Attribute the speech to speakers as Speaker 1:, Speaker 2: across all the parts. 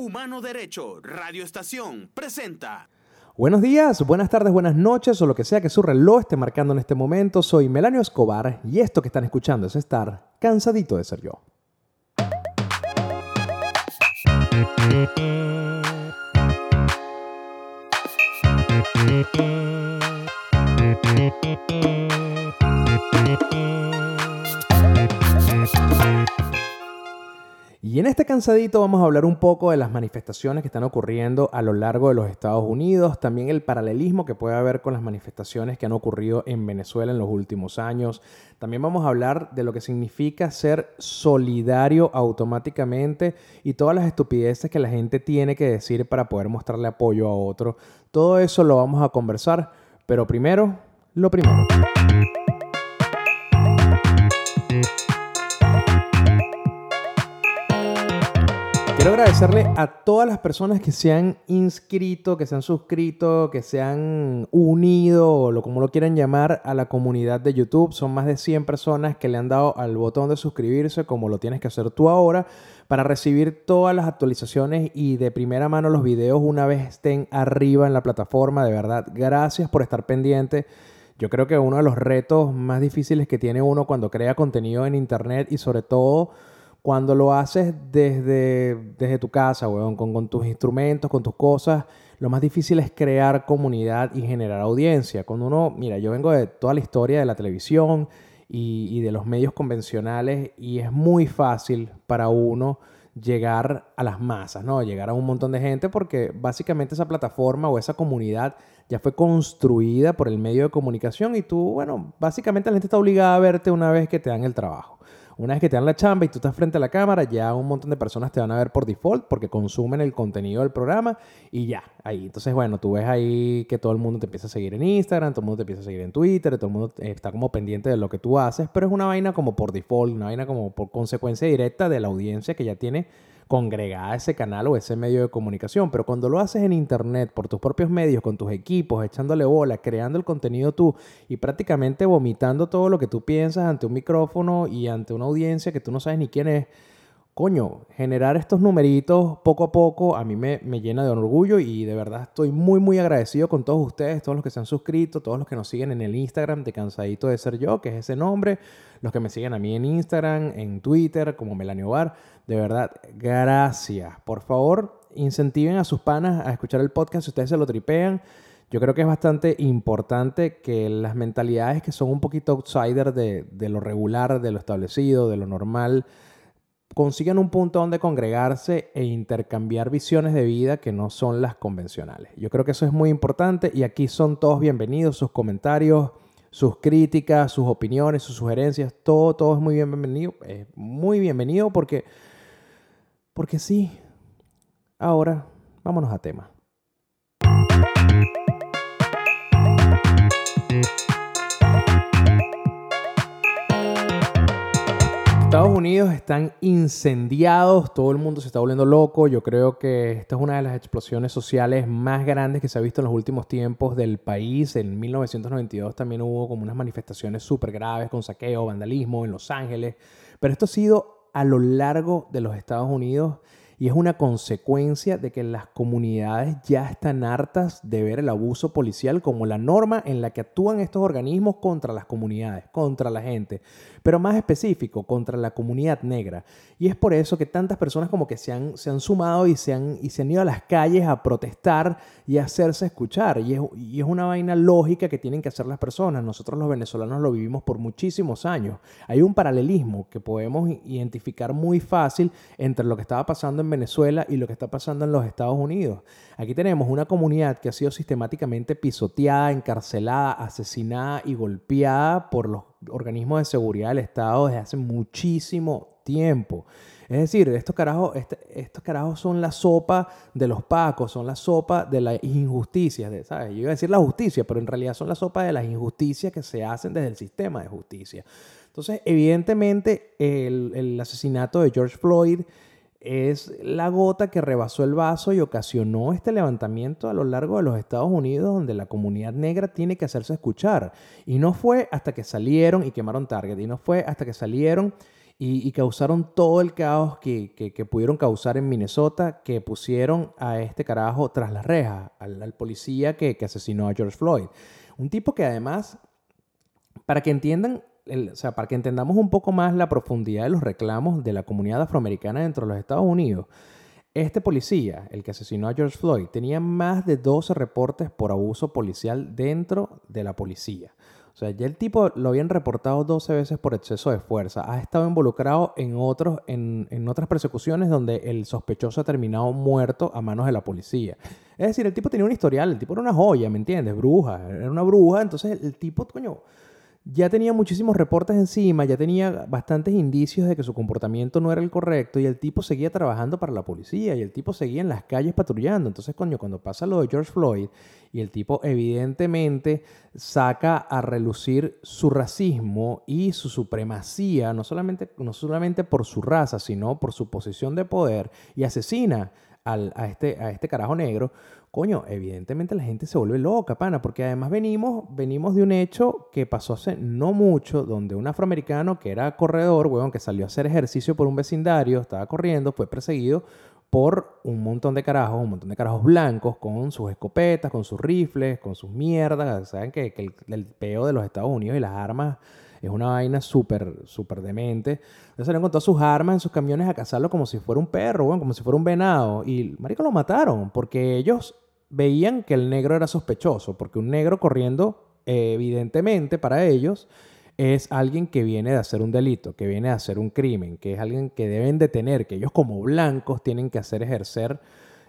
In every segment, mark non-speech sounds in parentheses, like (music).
Speaker 1: Humano Derecho, Radio Estación, presenta.
Speaker 2: Buenos días, buenas tardes, buenas noches o lo que sea que su reloj esté marcando en este momento. Soy Melanio Escobar y esto que están escuchando es estar cansadito de ser yo. Y en este cansadito vamos a hablar un poco de las manifestaciones que están ocurriendo a lo largo de los Estados Unidos, también el paralelismo que puede haber con las manifestaciones que han ocurrido en Venezuela en los últimos años. También vamos a hablar de lo que significa ser solidario automáticamente y todas las estupideces que la gente tiene que decir para poder mostrarle apoyo a otro. Todo eso lo vamos a conversar, pero primero, lo primero. Quiero agradecerle a todas las personas que se han inscrito, que se han suscrito, que se han unido, o como lo quieran llamar, a la comunidad de YouTube. Son más de 100 personas que le han dado al botón de suscribirse, como lo tienes que hacer tú ahora, para recibir todas las actualizaciones y de primera mano los videos una vez estén arriba en la plataforma. De verdad, gracias por estar pendiente. Yo creo que uno de los retos más difíciles que tiene uno cuando crea contenido en Internet y sobre todo cuando lo haces desde, desde tu casa, weón, con, tus instrumentos, con tus cosas, lo más difícil es crear comunidad y generar audiencia. Cuando uno, mira, yo vengo de toda la historia de la televisión y, y de los medios convencionales y es muy fácil para uno llegar a las masas, ¿no? Llegar a un montón de gente porque básicamente esa plataforma o esa comunidad ya fue construida por el medio de comunicación y tú, bueno, básicamente la gente está obligada a verte una vez que te dan el trabajo. Una vez que te dan la chamba y tú estás frente a la cámara, ya un montón de personas te van a ver por default porque consumen el contenido del programa y ya, ahí. Entonces, bueno, tú ves ahí que todo el mundo te empieza a seguir en Instagram, todo el mundo te empieza a seguir en Twitter, todo el mundo está como pendiente de lo que tú haces, pero es una vaina como por default, una vaina como por consecuencia directa de la audiencia que ya tiene congregada ese canal o ese medio de comunicación, pero cuando lo haces en internet, por tus propios medios, con tus equipos, echándole bola, creando el contenido tú y prácticamente vomitando todo lo que tú piensas ante un micrófono y ante una audiencia que tú no sabes ni quién es, coño, generar estos numeritos poco a poco a mí me, llena de orgullo y de verdad estoy muy, muy agradecido con todos ustedes, todos los que se han suscrito, todos los que nos siguen en el Instagram de Cansadito de Ser Yo, que es ese nombre, los que me siguen a mí en Instagram, en Twitter, como Melanio Bar. De verdad, gracias. Por favor, incentiven a sus panas a escuchar el podcast si ustedes se lo tripean. Yo creo que es bastante importante que las mentalidades que son un poquito outsider de, de lo regular, de lo establecido, de lo normal, consigan un punto donde congregarse e intercambiar visiones de vida que no son las convencionales. Yo creo que eso es muy importante y aquí son todos bienvenidos, sus comentarios, sus críticas, sus opiniones, sus sugerencias, todo, todo es muy bienvenido, es muy bienvenido porque, porque sí. Ahora, vámonos a tema. Estados Unidos están incendiados, todo el mundo se está volviendo loco. Yo creo que esta es una de las explosiones sociales más grandes que se ha visto en los últimos tiempos del país. En 1992 también hubo como unas manifestaciones súper graves con saqueo, vandalismo en Los Ángeles. Pero esto ha sido a lo largo de los Estados Unidos y es una consecuencia de que las comunidades ya están hartas de ver el abuso policial como la norma en la que actúan estos organismos contra las comunidades, contra la gente, pero más específico, contra la comunidad negra. Y es por eso que tantas personas como que se han, se han sumado y se han, y se han ido a las calles a protestar y hacerse escuchar. Y es, y es una vaina lógica que tienen que hacer las personas. Nosotros los venezolanos lo vivimos por muchísimos años. Hay un paralelismo que podemos identificar muy fácil entre lo que estaba pasando en Venezuela y lo que está pasando en los Estados Unidos. Aquí tenemos una comunidad que ha sido sistemáticamente pisoteada, encarcelada, asesinada y golpeada por los organismos de seguridad del Estado desde hace muchísimo tiempo. Es decir, estos carajos, este, estos carajos son la sopa de los pacos, son la sopa de las injusticias, ¿sabes? Yo iba a decir la justicia, pero en realidad son la sopa de las injusticias que se hacen desde el sistema de justicia. Entonces, evidentemente, el asesinato de George Floyd es la gota que rebasó el vaso y ocasionó este levantamiento a lo largo de los Estados Unidos donde la comunidad negra tiene que hacerse escuchar. Y no fue hasta que salieron y quemaron Target, y no fue hasta que salieron y, causaron todo el caos que, pudieron causar en Minnesota, que pusieron a este carajo tras las rejas, al, policía que, asesinó a George Floyd. Un tipo que además, para que entiendan, para que entendamos un poco más la profundidad de los reclamos de la comunidad afroamericana dentro de los Estados Unidos, este policía, el que asesinó a George Floyd, tenía más de 12 reportes por abuso policial dentro de la policía. O sea, ya el tipo lo habían reportado 12 veces por exceso de fuerza. Ha estado involucrado en, otros, en, en, otras persecuciones donde el sospechoso ha terminado muerto a manos de la policía. Es decir, el tipo tenía un historial, el tipo era una joya, ¿me entiendes? Bruja, era una bruja. Entonces el tipo, coño, ya tenía muchísimos reportes encima, ya tenía bastantes indicios de que su comportamiento no era el correcto y el tipo seguía trabajando para la policía y el tipo seguía en las calles patrullando. Entonces, coño, cuando pasa lo de George Floyd y el tipo evidentemente saca a relucir su racismo y su supremacía, no solamente, no solamente por su raza, sino por su posición de poder y asesina a, este, a este carajo negro, coño, evidentemente la gente se vuelve loca, pana, porque además venimos, venimos de un hecho que pasó hace no mucho, donde un afroamericano que era corredor, weón, que salió a hacer ejercicio por un vecindario, estaba corriendo, fue perseguido por un montón de carajos, un montón de carajos blancos con sus escopetas, con sus rifles, con sus mierdas. Saben que, el, el, peo de los Estados Unidos y las armas es una vaina súper, súper demente. Entonces salieron con todas sus armas en sus camiones a cazarlo como si fuera un perro, como si fuera un venado. Y, marico, lo mataron porque ellos veían que el negro era sospechoso, porque un negro corriendo, evidentemente, para ellos, es alguien que viene de hacer un delito, que viene de hacer un crimen, que es alguien que deben detener, que ellos como blancos tienen que hacer ejercer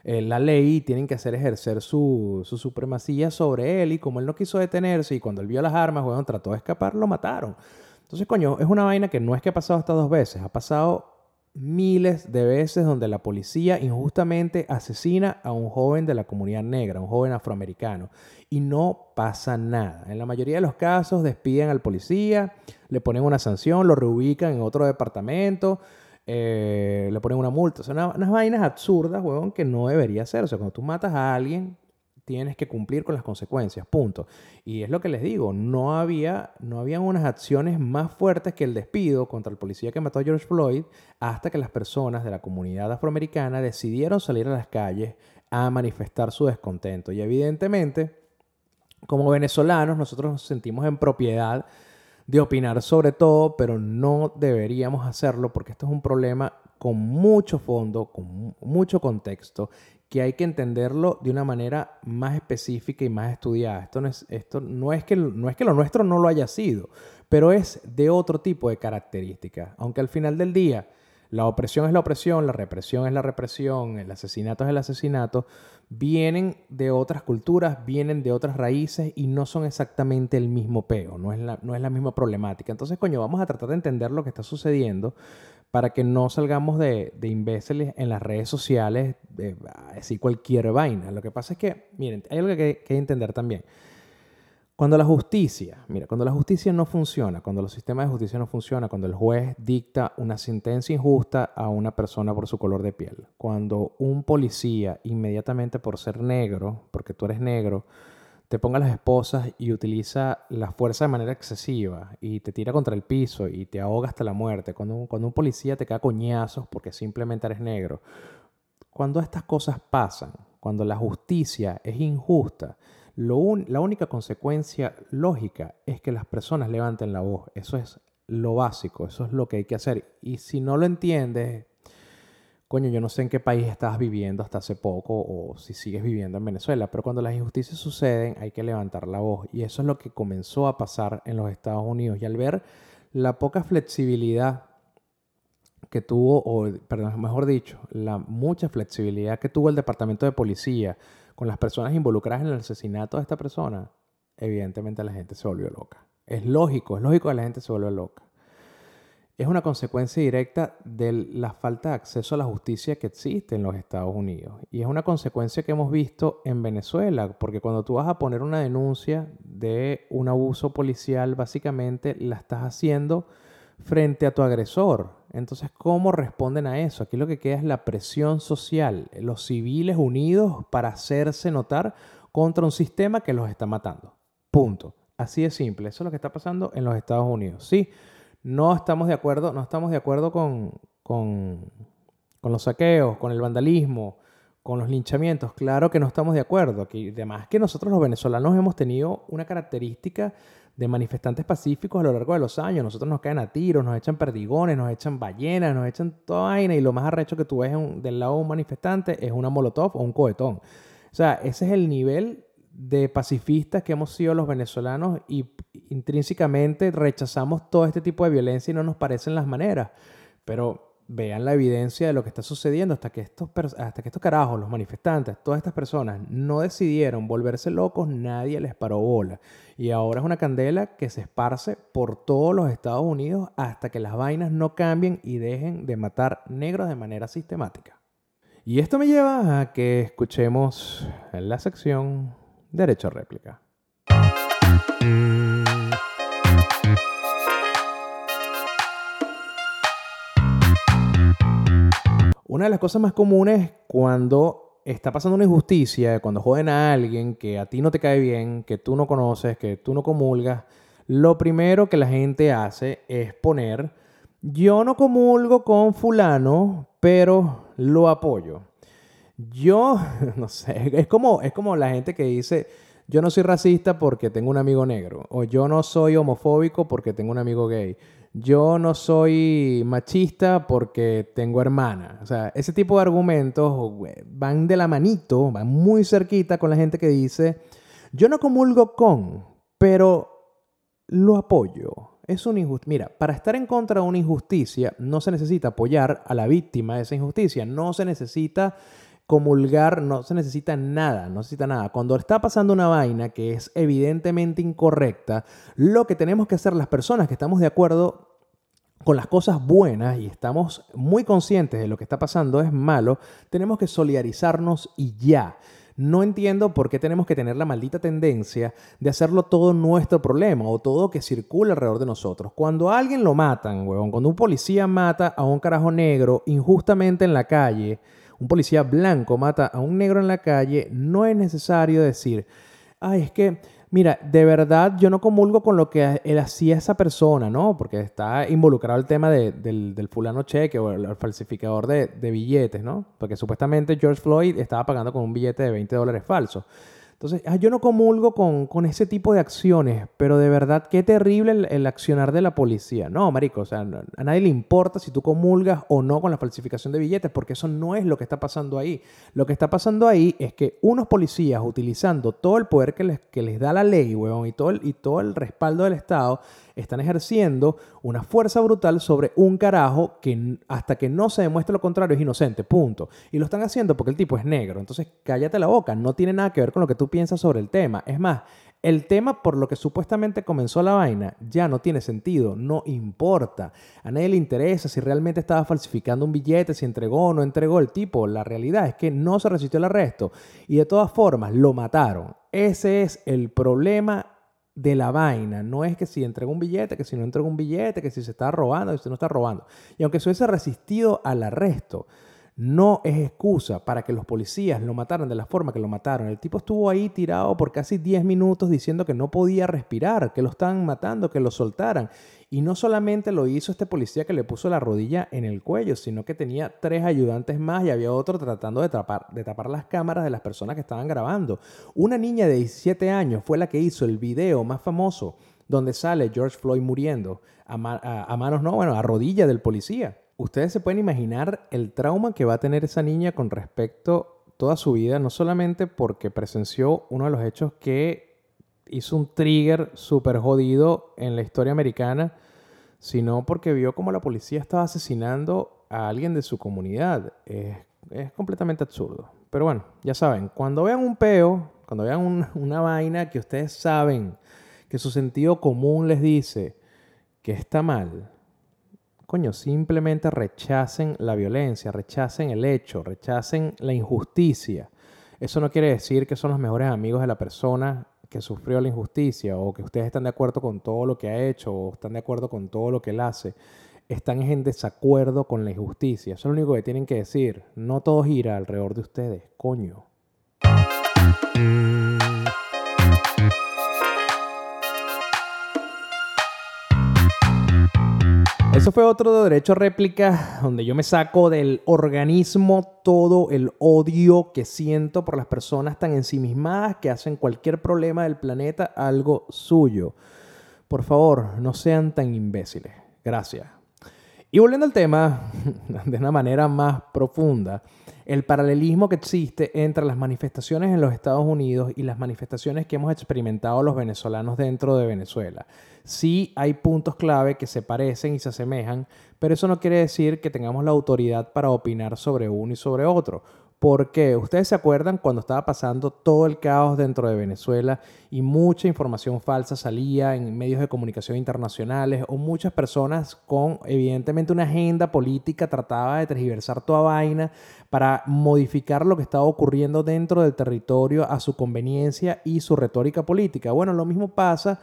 Speaker 2: eh, la ley tienen que hacer ejercer su, supremacía sobre él y como él no quiso detenerse y cuando él vio las armas, bueno, trató de escapar, lo mataron. Entonces, coño, es una vaina que no es que ha pasado hasta dos veces, ha pasado miles de veces donde la policía injustamente asesina a un joven de la comunidad negra, un joven afroamericano, y no pasa nada. En la mayoría de los casos despiden al policía, le ponen una sanción, lo reubican en otro departamento, eh, le ponen una multa. Son unas vainas absurdas, huevón, que no debería ser. O sea, cuando tú matas a alguien, tienes que cumplir con las consecuencias, punto. Y es lo que les digo, no había, no habían unas acciones más fuertes que el despido contra el policía que mató a George Floyd hasta que las personas de la comunidad afroamericana decidieron salir a las calles a manifestar su descontento. Y evidentemente, como venezolanos, nosotros nos sentimos en propiedad de opinar sobre todo, pero no deberíamos hacerlo porque esto es un problema con mucho fondo, con mucho contexto, que hay que entenderlo de una manera más específica y más estudiada. Esto no es, esto no es, que, no es que lo nuestro no lo haya sido, pero es de otro tipo de características. Aunque al final del día la opresión es la opresión, la represión es la represión, el asesinato es el asesinato, vienen de otras culturas, vienen de otras raíces y no son exactamente el mismo peo, no es la, no es la misma problemática. Entonces, coño, vamos a tratar de entender lo que está sucediendo para que no salgamos de, de imbéciles en las redes sociales, de, decir cualquier vaina. Lo que pasa es que, miren, hay algo que hay que entender también. Cuando la justicia, mira, cuando la justicia no funciona, cuando los sistemas de justicia no funcionan, cuando el juez dicta una sentencia injusta a una persona por su color de piel, cuando un policía inmediatamente por ser negro, porque tú eres negro, te ponga las esposas y utiliza la fuerza de manera excesiva y te tira contra el piso y te ahoga hasta la muerte, cuando un, policía te cae coñazos porque simplemente eres negro, cuando estas cosas pasan, cuando la justicia es injusta, la única consecuencia lógica es que las personas levanten la voz. Eso es lo básico, eso es lo que hay que hacer. Y si no lo entiendes, coño, yo no sé en qué país estabas viviendo hasta hace poco o si sigues viviendo en Venezuela, pero cuando las injusticias suceden hay que levantar la voz. Y eso es lo que comenzó a pasar en los Estados Unidos. Y al ver la poca flexibilidad que tuvo, o perdón, mejor dicho, la mucha flexibilidad que tuvo el Departamento de Policía con las personas involucradas en el asesinato de esta persona, evidentemente la gente se volvió loca. Es lógico, es lógico que la gente se vuelva loca. Es una consecuencia directa de la falta de acceso a la justicia que existe en los Estados Unidos. Y es una consecuencia que hemos visto en Venezuela, porque cuando tú vas a poner una denuncia de un abuso policial, básicamente la estás haciendo frente a tu agresor. Entonces, ¿cómo responden a eso? Aquí lo que queda es la presión social, los civiles unidos para hacerse notar contra un sistema que los está matando. Punto. Así de simple. Eso es lo que está pasando en los Estados Unidos. Sí, no estamos de acuerdo, no estamos de acuerdo con, con, con los saqueos, con el vandalismo, con los linchamientos. Claro que no estamos de acuerdo. Aquí, además que nosotros los venezolanos hemos tenido una característica de manifestantes pacíficos a lo largo de los años. Nosotros nos caen a tiros, nos echan perdigones, nos echan ballenas, nos echan toda vaina y lo más arrecho que tú ves del lado de un manifestante es una molotov o un cohetón. O sea, ese es el nivel de pacifistas que hemos sido los venezolanos y intrínsecamente rechazamos todo este tipo de violencia y no nos parecen las maneras. Pero vean la evidencia de lo que está sucediendo hasta que estos, hasta que estos carajos, los manifestantes, todas estas personas no decidieron volverse locos, nadie les paró bola. Y ahora es una candela que se esparce por todos los Estados Unidos hasta que las vainas no cambien y dejen de matar negros de manera sistemática. Y esto me lleva a que escuchemos la sección Derecho a réplica. Una de las cosas más comunes cuando está pasando una injusticia, cuando joden a alguien que a ti no te cae bien, que tú no conoces, que tú no comulgas, lo primero que la gente hace es poner, yo no comulgo con fulano, pero lo apoyo. Yo, (laughs) no sé, es como, es como la gente que dice, yo no soy racista porque tengo un amigo negro, o yo no soy homofóbico porque tengo un amigo gay yo no soy machista porque tengo hermana. O sea, ese tipo de argumentos van de la manito, van muy cerquita con la gente que dice, yo no comulgo con, pero lo apoyo. Es una injusticia. Mira, para estar en contra de una injusticia no se necesita apoyar a la víctima de esa injusticia, no se necesita comulgar, no se necesita nada, no necesita nada. Cuando está pasando una vaina que es evidentemente incorrecta, lo que tenemos que hacer las personas que estamos de acuerdo con las cosas buenas y estamos muy conscientes de lo que está pasando es malo, tenemos que solidarizarnos y ya. No entiendo por qué tenemos que tener la maldita tendencia de hacerlo todo nuestro problema o todo que circula alrededor de nosotros. Cuando alguien lo matan, huevón, cuando un policía mata a un carajo negro injustamente en la calle, un policía blanco mata a un negro en la calle, no es necesario decir, ay, es que, mira, de verdad yo no comulgo con lo que él hacía esa persona, ¿no? Porque está involucrado el tema del, fulano cheque o el, falsificador de, de, billetes, ¿no? Porque supuestamente George Floyd estaba pagando con un billete de 20 dólares falso. Entonces, ah, yo no comulgo con, ese tipo de acciones, pero de verdad, qué terrible el, accionar de la policía. No, marico, o sea, a nadie le importa si tú comulgas o no con la falsificación de billetes, porque eso no es lo que está pasando ahí. Lo que está pasando ahí es que unos policías, utilizando todo el poder que les, que les da la ley, weón, y todo, el, y todo el respaldo del Estado, están ejerciendo una fuerza brutal sobre un carajo que hasta que no se demuestre lo contrario es inocente, punto. Y lo están haciendo porque el tipo es negro. Entonces, cállate la boca, no tiene nada que ver con lo que tú piensas sobre el tema. Es más, el tema por lo que supuestamente comenzó la vaina ya no tiene sentido, no importa. A nadie le interesa si realmente estaba falsificando un billete, si entregó o no entregó el tipo. La realidad es que no se resistió al arresto y de todas formas lo mataron. Ese es el problema de la vaina. No es que si entrega un billete, que si no entrega un billete, que si se está robando, que si no está robando. Y aunque se hubiese resistido al arresto, no es excusa para que los policías lo mataran de la forma que lo mataron. El tipo estuvo ahí tirado por casi 10 minutos diciendo que no podía respirar, que lo estaban matando, que lo soltaran. Y no solamente lo hizo este policía que le puso la rodilla en el cuello, sino que tenía tres ayudantes más y había otro tratando de tapar, las cámaras de las personas que estaban grabando. Una niña de 17 años fue la que hizo el video más famoso donde sale George Floyd muriendo a, a manos, no, bueno, a rodilla del policía. Ustedes se pueden imaginar el trauma que va a tener esa niña con respecto toda su vida, no solamente porque presenció uno de los hechos que hizo un trigger súper jodido en la historia americana, sino porque vio cómo la policía estaba asesinando a alguien de su comunidad. Es, completamente absurdo. Pero bueno, ya saben, cuando vean un peo, cuando vean (laughs) una vaina que ustedes saben que su sentido común les dice que está mal, coño, simplemente rechacen la violencia, rechacen el hecho, rechacen la injusticia. Eso no quiere decir que son los mejores amigos de la persona que sufrió la injusticia o que ustedes están de acuerdo con todo lo que ha hecho o están de acuerdo con todo lo que él hace. Están en desacuerdo con la injusticia. Eso es lo único que tienen que decir. No todo gira alrededor de ustedes, coño. Eso fue otro derecho réplica donde yo me saco del organismo todo el odio que siento por las personas tan ensimismadas que hacen cualquier problema del planeta algo suyo. Por favor, no sean tan imbéciles. Gracias. Y volviendo al tema (laughs) de una manera más profunda, el paralelismo que existe entre las manifestaciones en los Estados Unidos y las manifestaciones que hemos experimentado los venezolanos dentro de Venezuela. Sí hay puntos clave que se parecen y se asemejan, pero eso no quiere decir que tengamos la autoridad para opinar sobre uno y sobre otro. Porque ustedes se acuerdan cuando estaba pasando todo el caos dentro de Venezuela y mucha información falsa salía en medios de comunicación internacionales o muchas personas con evidentemente una agenda política trataba de tergiversar toda vaina para modificar lo que estaba ocurriendo dentro del territorio a su conveniencia y su retórica política. Bueno, lo mismo pasa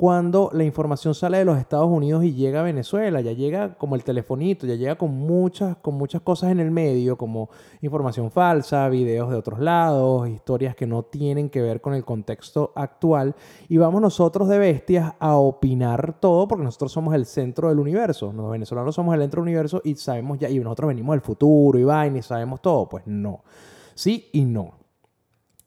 Speaker 2: cuando la información sale de los Estados Unidos y llega a Venezuela, ya llega como el telefonito, ya llega con muchas, con muchas cosas en el medio, como información falsa, videos de otros lados, historias que no tienen que ver con el contexto actual, y vamos nosotros de bestias a opinar todo porque nosotros somos el centro del universo, los venezolanos somos el centro del universo y sabemos ya, y nosotros venimos del futuro y vaina y sabemos todo, pues no, sí y no.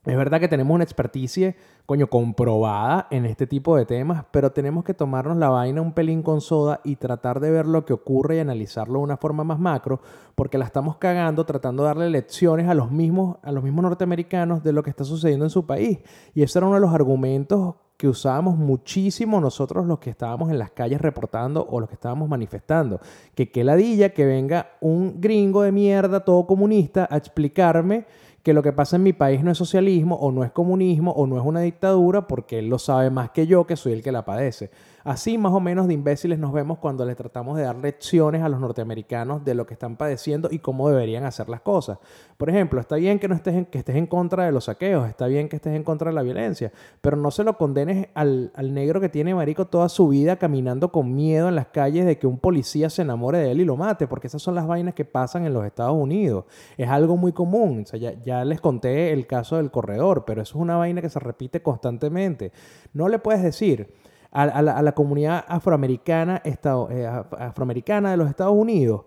Speaker 2: Es verdad que tenemos una experticia, coño, comprobada en este tipo de temas, pero tenemos que tomarnos la vaina un pelín con soda y tratar de ver lo que ocurre y analizarlo de una forma más macro, porque la estamos cagando tratando de darle lecciones a los mismos, a los mismos norteamericanos de lo que está sucediendo en su país. Y ese era uno de los argumentos que usábamos muchísimo nosotros los que estábamos en las calles reportando o los que estábamos manifestando. Que qué ladilla que venga un gringo de mierda todo comunista a explicarme que lo que pasa en mi país no es socialismo o no es comunismo o no es una dictadura porque él lo sabe más que yo, que soy el que la padece. Así más o menos de imbéciles nos vemos cuando le tratamos de dar lecciones a los norteamericanos de lo que están padeciendo y cómo deberían hacer las cosas. Por ejemplo, está bien que no estés en, que estés en contra de los saqueos, está bien que estés en contra de la violencia, pero no se lo condenes al, al negro que tiene marico toda su vida caminando con miedo en las calles de que un policía se enamore de él y lo mate, porque esas son las vainas que pasan en los Estados Unidos. Es algo muy común. Ya, ya les conté el caso del corredor, pero eso es una vaina que se repite constantemente. No le puedes decir a, la, comunidad afroamericana, eh, afroamericana de los Estados Unidos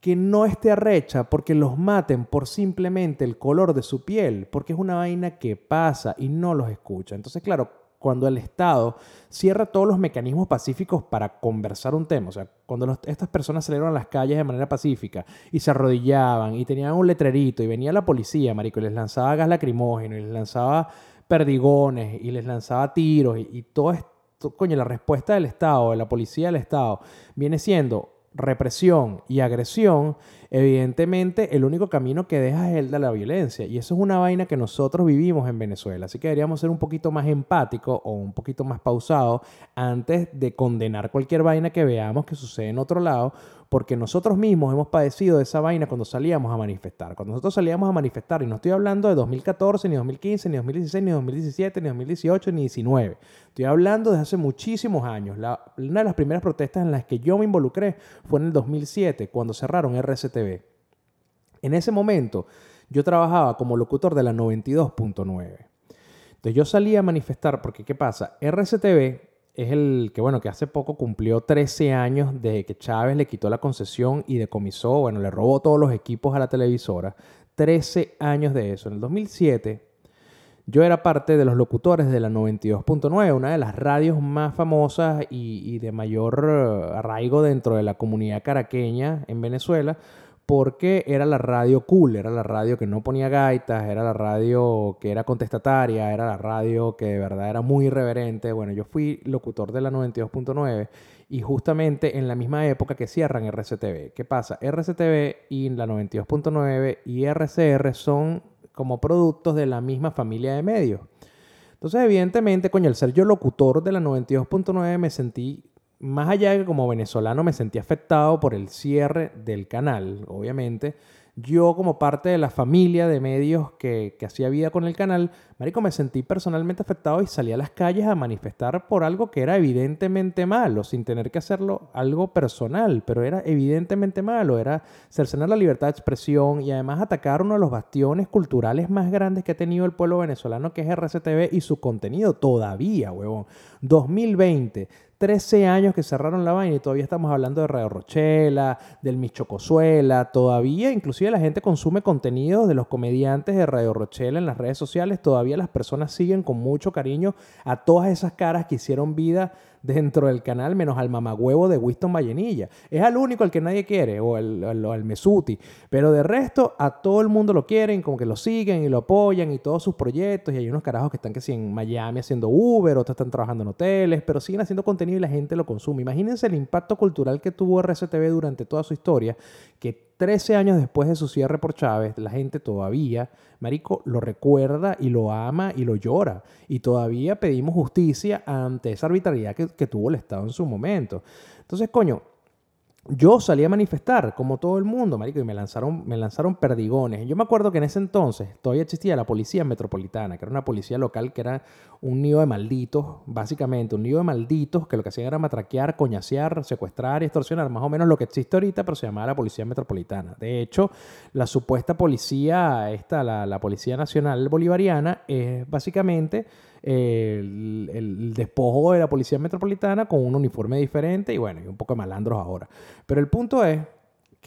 Speaker 2: que no esté arrecha porque los maten por simplemente el color de su piel, porque es una vaina que pasa y no los escucha. Entonces, claro, cuando el Estado cierra todos los mecanismos pacíficos para conversar un tema, o sea, cuando estas personas salieron a las calles de manera pacífica y se arrodillaban y tenían un letrerito y venía la policía, marico, y les lanzaba gas lacrimógeno y les lanzaba perdigones y les lanzaba tiros y, y todo esto coño, la respuesta del Estado, de la policía del Estado, viene siendo represión y agresión, evidentemente el único camino que deja es el de la violencia. Y eso es una vaina que nosotros vivimos en Venezuela. Así que deberíamos ser un poquito más empáticos o un poquito más pausados antes de condenar cualquier vaina que veamos que sucede en otro lado, porque nosotros mismos hemos padecido de esa vaina cuando salíamos a manifestar. Cuando nosotros salíamos a manifestar, y no estoy hablando de 2014, ni 2015, ni 2016, ni 2017, ni 2018, ni 2019. Estoy hablando de hace muchísimos años. una de las primeras protestas en las que yo me involucré fue en el 2007, cuando cerraron RCTV. En ese momento, yo trabajaba como locutor de la 92.9. Entonces yo salía a manifestar porque, ¿qué pasa? RCTV es el que, bueno, que hace poco cumplió 13 años de que Chávez le quitó la concesión y decomisó, bueno, le robó todos los equipos a la televisora. 13 años de eso. En el 2007, yo era parte de los locutores de la 92.9, una de las radios más famosas y, y de mayor eh, arraigo dentro de la comunidad caraqueña en Venezuela, porque era la radio cool, era la radio que no ponía gaitas, era la radio que era contestataria, era la radio que de verdad era muy irreverente. Bueno, yo fui locutor de la 92.9 y justamente en la misma época que cierran RCTV. ¿Qué pasa? RCTV y la 92.9 y RCR son como productos de la misma familia de medios. Entonces, evidentemente, coño, al ser yo locutor de la 92.9 me sentí más allá de que como venezolano me sentí afectado por el cierre del canal, obviamente, yo como parte de la familia de medios que, que, hacía vida con el canal, Marico, me sentí personalmente afectado y salí a las calles a manifestar por algo que era evidentemente malo, sin tener que hacerlo algo personal, pero era evidentemente malo, era cercenar la libertad de expresión y además atacar uno de los bastiones culturales más grandes que ha tenido el pueblo venezolano, que es RCTV y su contenido todavía, huevón. 2020, 13 años que cerraron la vaina y todavía estamos hablando de Radio Rochela, del Michocozuela, todavía inclusive la gente consume contenido de los comediantes de Radio Rochela en las redes sociales, todavía las personas siguen con mucho cariño a todas esas caras que hicieron vida dentro del canal, menos al mamagüevo de Winston Vallenilla. Es al único al que nadie quiere, o al, Mesuti. Pero de resto, a todo el mundo lo quieren, como que lo siguen y lo apoyan y todos sus proyectos. Y hay unos carajos que están que sí en Miami haciendo Uber, otros están trabajando en hoteles, pero siguen haciendo contenido y la gente lo consume. Imagínense el impacto cultural que tuvo RCTV durante toda su historia, que 13 años después de su cierre por Chávez, la gente todavía, Marico, lo recuerda y lo ama y lo llora. Y todavía pedimos justicia ante esa arbitrariedad que, que tuvo el Estado en su momento. Entonces, coño, yo salí a manifestar, como todo el mundo, marico, y me lanzaron, me lanzaron perdigones. Yo me acuerdo que en ese entonces todavía existía la policía metropolitana, que era una policía local que era un nido de malditos, básicamente, un nido de malditos que lo que hacían era matraquear, coñasear, secuestrar y extorsionar, más o menos lo que existe ahorita, pero se llamaba la policía metropolitana. De hecho, la supuesta policía, esta, la, la Policía Nacional Bolivariana, es básicamente el, despojo de la policía metropolitana con un uniforme diferente y bueno, y un poco de malandros ahora. Pero el punto es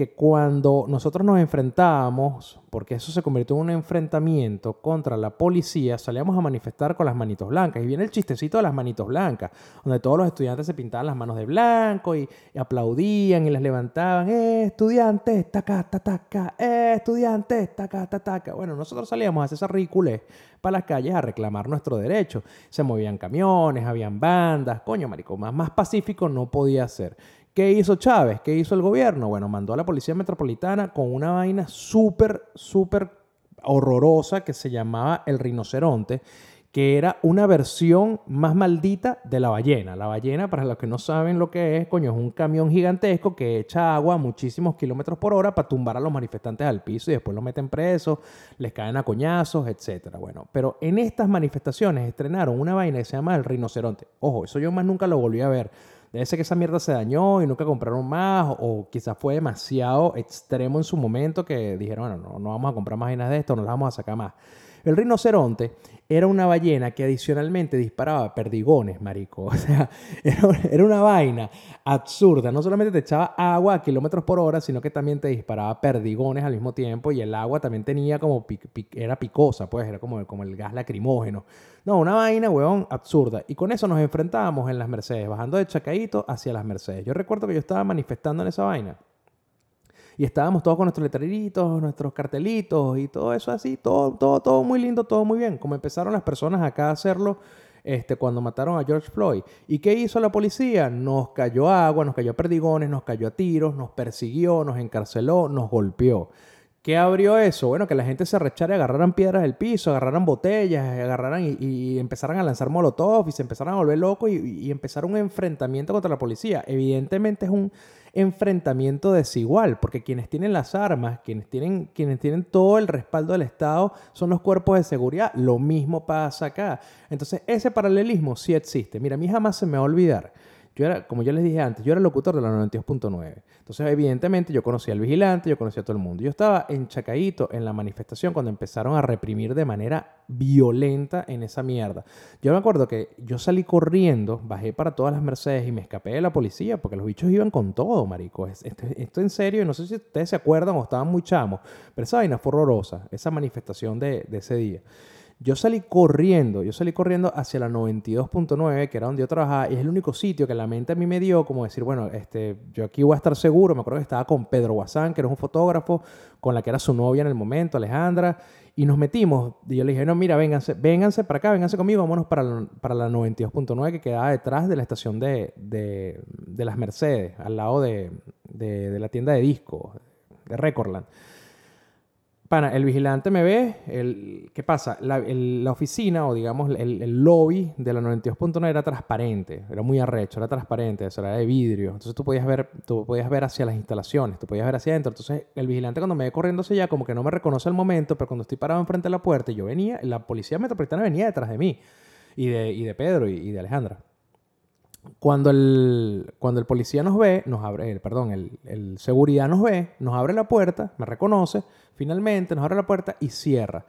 Speaker 2: que cuando nosotros nos enfrentábamos, porque eso se convirtió en un enfrentamiento contra la policía, salíamos a manifestar con las manitos blancas. Y viene el chistecito de las manitos blancas, donde todos los estudiantes se pintaban las manos de blanco y, aplaudían y les levantaban, ¡eh, estudiantes, taca, taca, eh, estudiantes, taca, taca! Bueno, nosotros salíamos a hacer esa ridiculez para las calles a reclamar nuestro derecho. Se movían camiones, habían bandas, coño, marico, más, más pacífico no podía ser. ¿Qué hizo Chávez? ¿Qué hizo el gobierno? Bueno, mandó a la Policía Metropolitana con una vaina súper, súper horrorosa que se llamaba el rinoceronte, que era una versión más maldita de la ballena. La ballena, para los que no saben lo que es, coño, es un camión gigantesco que echa agua a muchísimos kilómetros por hora para tumbar a los manifestantes al piso y después los meten presos, les caen a coñazos, etc. Bueno, pero en estas manifestaciones estrenaron una vaina que se llama el rinoceronte. Ojo, eso yo más nunca lo volví a ver Debe ser que esa mierda se dañó y nunca compraron más, o quizás fue demasiado extremo en su momento que dijeron, bueno, no, no vamos a comprar más vainas de esto, no las vamos a sacar más. El rinoceronte era una ballena que adicionalmente disparaba perdigones, marico. (laughs) O sea, era, una vaina absurda. No solamente te echaba agua a kilómetros por hora, sino que también te disparaba perdigones al mismo tiempo y el agua también tenía como, era picosa, pues, era como, como el gas lacrimógeno. No, una vaina, weón, absurda. Y con eso nos enfrentábamos en las Mercedes, bajando de Chacaíto hacia las Mercedes. Yo recuerdo que yo estaba manifestando en esa vaina. Y estábamos todos con nuestros letreritos, nuestros cartelitos y todo eso así, todo, todo, todo muy lindo, todo muy bien. Como empezaron las personas acá a hacerlo este, cuando mataron a George Floyd. ¿Y qué hizo la policía? Nos cayó agua, nos cayó perdigones, nos cayó a tiros, nos persiguió, nos encarceló, nos golpeó. ¿Qué abrió eso? Bueno, que la gente se rechara y agarraran piedras del piso, agarraran botellas, agarraran y, empezaran a lanzar molotov y se empezaran a volver locos y, y empezar un enfrentamiento contra la policía. Evidentemente es un enfrentamiento desigual, porque quienes tienen las armas, quienes tienen, quienes tienen todo el respaldo del Estado son los cuerpos de seguridad. Lo mismo pasa acá. Entonces, ese paralelismo sí existe. Mira, a mí jamás se me va a olvidar yo era, como yo les dije antes, yo era locutor de la 92.9. Entonces, evidentemente, yo conocía al vigilante, yo conocía a todo el mundo. Yo estaba en Chacaíto en la manifestación cuando empezaron a reprimir de manera violenta en esa mierda. Yo me acuerdo que yo salí corriendo, bajé para todas las Mercedes y me escapé de la policía porque los bichos iban con todo, marico. Esto, esto en serio, no sé si ustedes se acuerdan o estaban muy chamos, pero esa vaina fue horrorosa, esa manifestación de, de ese día. Yo salí corriendo, yo salí corriendo hacia la 92.9, que era donde yo trabajaba, y es el único sitio que la mente a mí me dio como decir, bueno, este, yo aquí voy a estar seguro. Me acuerdo que estaba con Pedro Guasán, que era un fotógrafo, con la que era su novia en el momento, Alejandra, y nos metimos. Y yo le dije, no, mira, vénganse, vénganse para acá, vénganse conmigo, vámonos para la, para la 92.9, que quedaba detrás de la estación de, de, de las Mercedes, al lado de, de, la tienda de discos, de Recordland. Pana, el vigilante me ve, ¿qué pasa? La, oficina o digamos el, lobby de la 92.9 era transparente, era muy arrecho, era transparente, eso era de vidrio. Entonces tú podías ver, tú podías ver hacia las instalaciones, tú podías ver hacia adentro. Entonces el vigilante cuando me ve corriendo hacia allá como que no me reconoce el momento, pero cuando estoy parado enfrente de la puerta yo venía, la policía metropolitana venía detrás de mí y de, y de Pedro y de Alejandra. Cuando el, cuando el policía nos ve, nos abre, perdón, el, el, seguridad nos ve, nos abre la puerta, me reconoce, finalmente nos abre la puerta y cierra.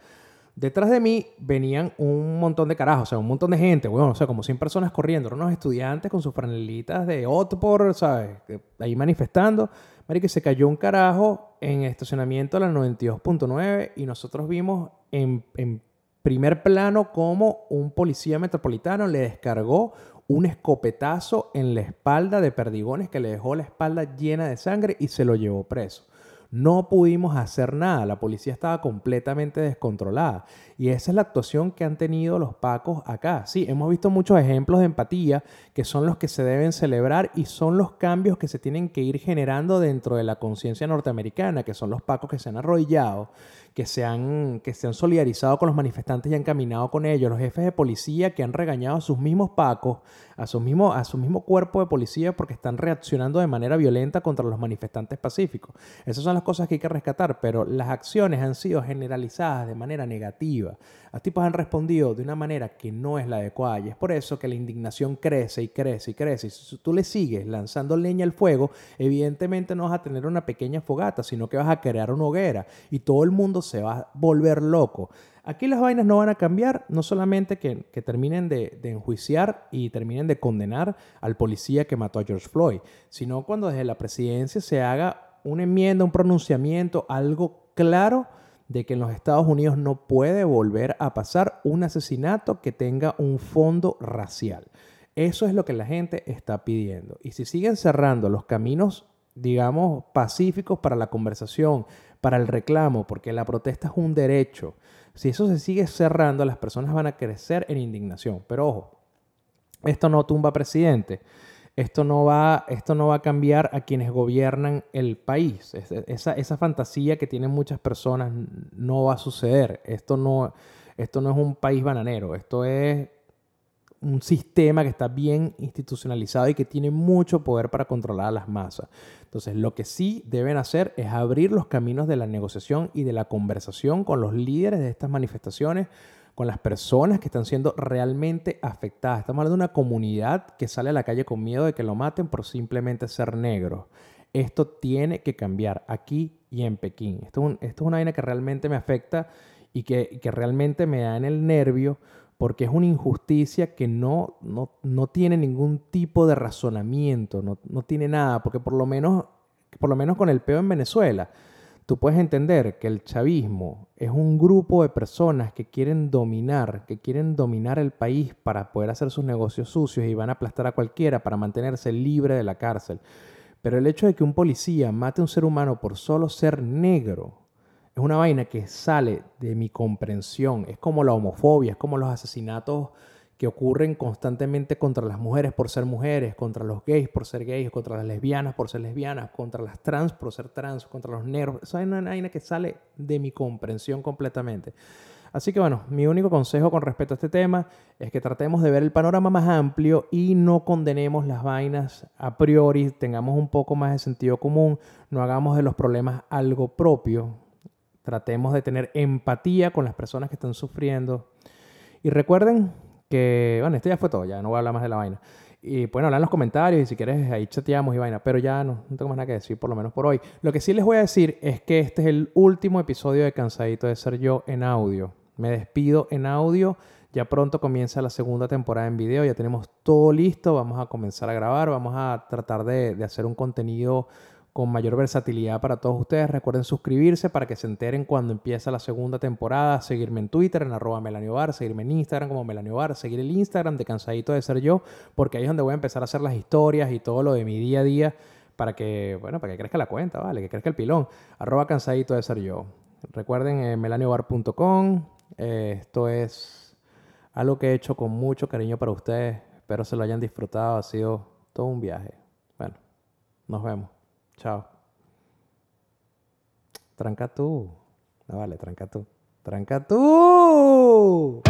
Speaker 2: Detrás de mí venían un montón de carajos, o sea, un montón de gente, bueno, o sea, como 100 personas corriendo, unos estudiantes con sus franelitas de Otpor, ¿sabes? Ahí manifestando. que se cayó un carajo en estacionamiento a la 92.9 y nosotros vimos en, en primer plano cómo un policía metropolitano le descargó un escopetazo en la espalda de Perdigones que le dejó la espalda llena de sangre y se lo llevó preso. No pudimos hacer nada, la policía estaba completamente descontrolada. Y esa es la actuación que han tenido los pacos acá. Sí, hemos visto muchos ejemplos de empatía que son los que se deben celebrar y son los cambios que se tienen que ir generando dentro de la conciencia norteamericana, que son los pacos que se han arrollado que se, han, que se han solidarizado con los manifestantes y han caminado con ellos, los jefes de policía que han regañado a sus mismos pacos, a su mismo, a su mismo cuerpo de policía porque están reaccionando de manera violenta contra los manifestantes pacíficos. Esas son las cosas que hay que rescatar, pero las acciones han sido generalizadas de manera negativa. Los tipos han respondido de una manera que no es la adecuada y es por eso que la indignación crece y crece y crece. Y si tú le sigues lanzando leña al fuego, evidentemente no vas a tener una pequeña fogata, sino que vas a crear una hoguera y todo el mundo se va a volver loco. Aquí las vainas no van a cambiar, no solamente que, terminen de, de, enjuiciar y terminen de condenar al policía que mató a George Floyd, sino cuando desde la presidencia se haga una enmienda, un pronunciamiento, algo claro de que en los Estados Unidos no puede volver a pasar un asesinato que tenga un fondo racial. Eso es lo que la gente está pidiendo. Y si siguen cerrando los caminos, digamos, pacíficos para la conversación, para el reclamo, porque la protesta es un derecho, si eso se sigue cerrando, las personas van a crecer en indignación. Pero ojo, esto no tumba presidente esto no va, esto no va a cambiar a quienes gobiernan el país. Esa, esa fantasía que tienen muchas personas no va a suceder. Esto no, esto no es un país bananero, esto es un sistema que está bien institucionalizado y que tiene mucho poder para controlar a las masas. Entonces, lo que sí deben hacer es abrir los caminos de la negociación y de la conversación con los líderes de estas manifestaciones con las personas que están siendo realmente afectadas. Estamos hablando de una comunidad que sale a la calle con miedo de que lo maten por simplemente ser negro. Esto tiene que cambiar aquí y en Pekín. Esto es, una vaina que realmente me afecta y que, que, realmente me da en el nervio porque es una injusticia que no, no, no tiene ningún tipo de razonamiento, no, no, tiene nada, porque por lo menos, por lo menos con el peo en Venezuela, tú puedes entender que el chavismo es un grupo de personas que quieren dominar, que quieren dominar el país para poder hacer sus negocios sucios y van a aplastar a cualquiera para mantenerse libre de la cárcel. Pero el hecho de que un policía mate a un ser humano por solo ser negro es una vaina que sale de mi comprensión. Es como la homofobia, es como los asesinatos que ocurren constantemente contra las mujeres por ser mujeres, contra los gays por ser gays, contra las lesbianas por ser lesbianas, contra las trans por ser trans, contra los negros. Eso es una vaina que sale de mi comprensión completamente. Así que bueno, mi único consejo con respecto a este tema es que tratemos de ver el panorama más amplio y no condenemos las vainas a priori, tengamos un poco más de sentido común, no hagamos de los problemas algo propio, tratemos de tener empatía con las personas que están sufriendo. Y recuerden que, bueno, esto ya fue todo, ya no voy a hablar más de la vaina. Y pueden hablar en los comentarios y si quieres ahí chateamos y vaina, pero ya no, no tengo más nada que decir, por lo menos por hoy. Lo que sí les voy a decir es que este es el último episodio de Cansadito de Ser Yo en audio. Me despido en audio. Ya pronto comienza la segunda temporada en video, ya tenemos todo listo, vamos a comenzar a grabar, vamos a tratar de, de hacer un contenido con mayor versatilidad para todos ustedes. Recuerden suscribirse para que se enteren cuando empieza la segunda temporada, seguirme en Twitter en arroba melaniobar, seguirme en Instagram como melaniobar, seguir el Instagram de Cansadito de Ser Yo, porque ahí es donde voy a empezar a hacer las historias y todo lo de mi día a día para que, bueno, para que crezca la cuenta, ¿vale? Que crezca el pilón. Cansadito de Ser Yo. Recuerden eh, melaniobar.com. Eh, esto es algo que he hecho con mucho cariño para ustedes. Espero se lo hayan disfrutado. Ha sido todo un viaje. Bueno, nos vemos. Chao. Tranca tú. No vale, tranca tú. Tranca tú.